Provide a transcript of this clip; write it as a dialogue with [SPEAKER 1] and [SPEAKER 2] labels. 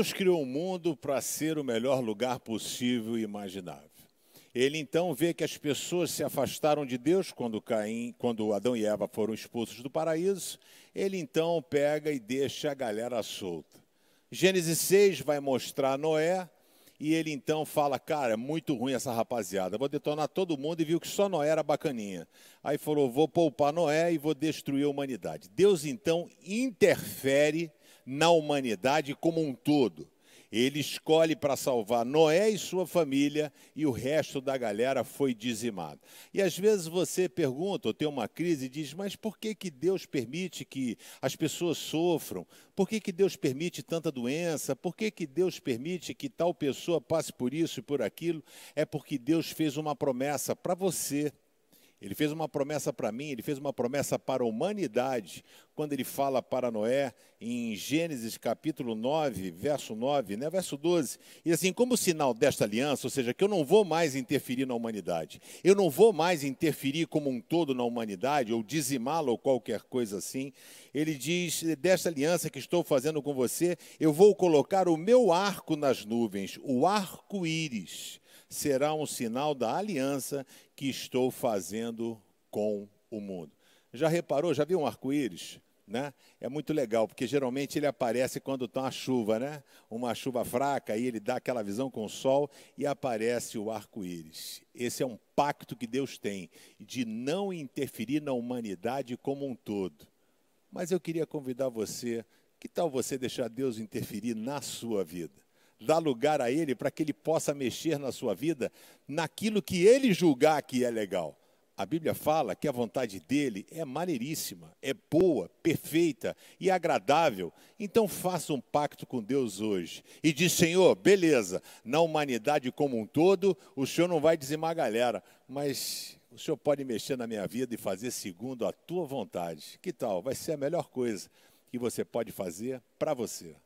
[SPEAKER 1] Deus criou o mundo para ser o melhor lugar possível e imaginável. Ele então vê que as pessoas se afastaram de Deus quando Caim, quando Adão e Eva foram expulsos do paraíso. Ele então pega e deixa a galera solta. Gênesis 6 vai mostrar Noé e ele então fala: Cara, é muito ruim essa rapaziada, vou detonar todo mundo. E viu que só Noé era bacaninha. Aí falou: Vou poupar Noé e vou destruir a humanidade. Deus então interfere na humanidade como um todo. Ele escolhe para salvar Noé e sua família e o resto da galera foi dizimado. E às vezes você pergunta ou tem uma crise e diz: Mas por que, que Deus permite que as pessoas sofram? Por que, que Deus permite tanta doença? Por que, que Deus permite que tal pessoa passe por isso e por aquilo? É porque Deus fez uma promessa para você ele fez uma promessa para mim, ele fez uma promessa para a humanidade, quando ele fala para Noé, em Gênesis capítulo 9, verso 9, né, verso 12. E assim, como sinal desta aliança, ou seja, que eu não vou mais interferir na humanidade, eu não vou mais interferir como um todo na humanidade, ou dizimá-la, ou qualquer coisa assim, ele diz: desta aliança que estou fazendo com você, eu vou colocar o meu arco nas nuvens, o arco-íris será um sinal da aliança que estou fazendo com o mundo. Já reparou, já viu um arco-íris? Né? É muito legal, porque geralmente ele aparece quando está uma chuva, né? Uma chuva fraca, aí ele dá aquela visão com o sol e aparece o arco-íris. Esse é um pacto que Deus tem de não interferir na humanidade como um todo. Mas eu queria convidar você, que tal você deixar Deus interferir na sua vida? Dá lugar a Ele para que Ele possa mexer na sua vida naquilo que Ele julgar que é legal. A Bíblia fala que a vontade dele é maneiríssima, é boa, perfeita e agradável. Então faça um pacto com Deus hoje e diz: Senhor, beleza, na humanidade como um todo, o Senhor não vai dizimar a galera, mas o Senhor pode mexer na minha vida e fazer segundo a tua vontade. Que tal? Vai ser a melhor coisa que você pode fazer para você.